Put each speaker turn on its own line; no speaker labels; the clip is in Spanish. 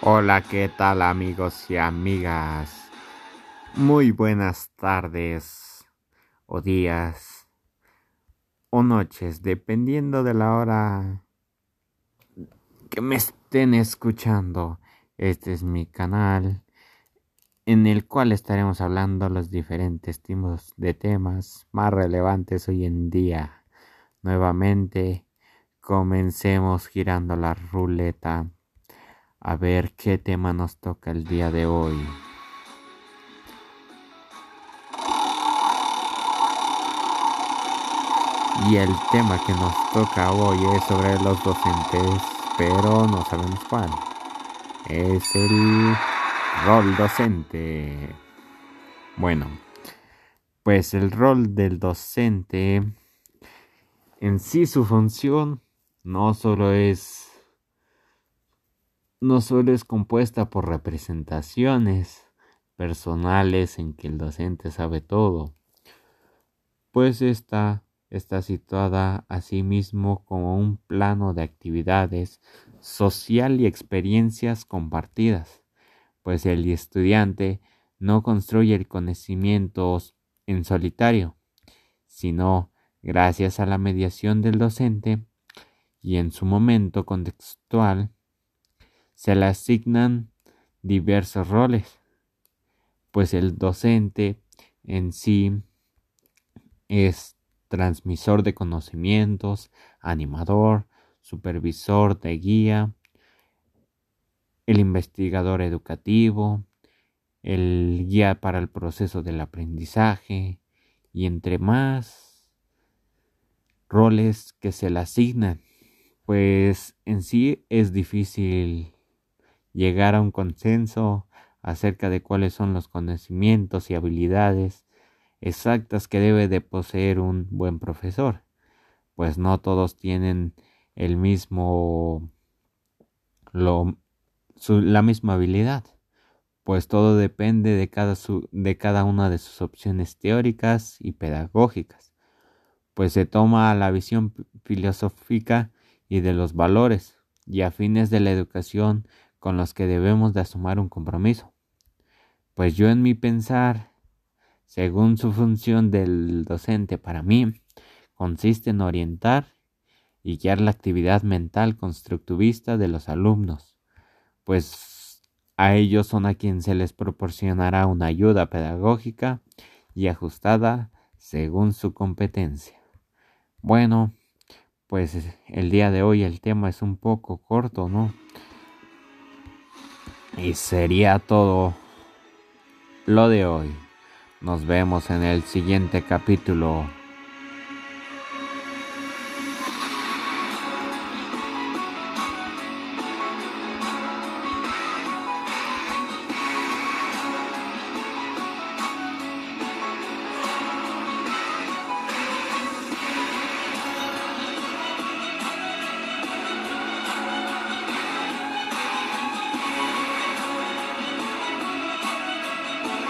Hola, ¿qué tal amigos y amigas? Muy buenas tardes o días o noches, dependiendo de la hora que me estén escuchando. Este es mi canal en el cual estaremos hablando los diferentes tipos de temas más relevantes hoy en día. Nuevamente, comencemos girando la ruleta a ver qué tema nos toca el día de hoy. Y el tema que nos toca hoy es sobre los docentes, pero no sabemos cuál. Es el rol docente. Bueno, pues el rol del docente en sí su función no solo es no solo es compuesta por representaciones personales en que el docente sabe todo, pues esta está situada asimismo como un plano de actividades social y experiencias compartidas, pues el estudiante no construye el conocimiento en solitario, sino gracias a la mediación del docente y en su momento contextual se le asignan diversos roles, pues el docente en sí es transmisor de conocimientos, animador, supervisor de guía, el investigador educativo, el guía para el proceso del aprendizaje y entre más roles que se le asignan, pues en sí es difícil llegar a un consenso acerca de cuáles son los conocimientos y habilidades exactas que debe de poseer un buen profesor, pues no todos tienen el mismo la misma habilidad, pues todo depende de cada, de cada una de sus opciones teóricas y pedagógicas, pues se toma la visión filosófica y de los valores y a fines de la educación con los que debemos de asumir un compromiso. Pues yo en mi pensar, según su función del docente para mí, consiste en orientar y guiar la actividad mental constructivista de los alumnos, pues a ellos son a quien se les proporcionará una ayuda pedagógica y ajustada según su competencia. Bueno, pues el día de hoy el tema es un poco corto, ¿no? Y sería todo lo de hoy. Nos vemos en el siguiente capítulo.